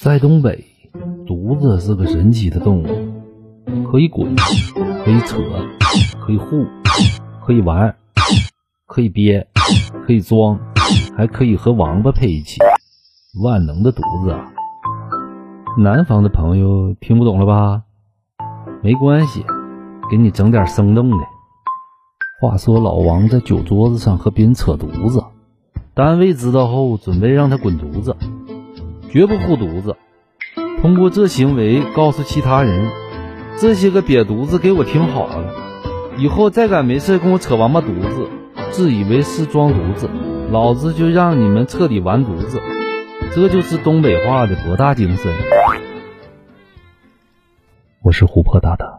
在东北，犊子是个神奇的动物，可以滚，可以扯，可以护，可以玩，可以憋，可以装，还可以和王八配一起。万能的犊子啊！南方的朋友听不懂了吧？没关系，给你整点生动的。话说老王在酒桌子上和别人扯犊子，单位知道后准备让他滚犊子，绝不护犊子。通过这行为告诉其他人，这些个瘪犊子给我听好了，以后再敢没事跟我扯王八犊子，自以为是装犊子，老子就让你们彻底完犊子。这就是东北话的博大精深。我是琥珀大大。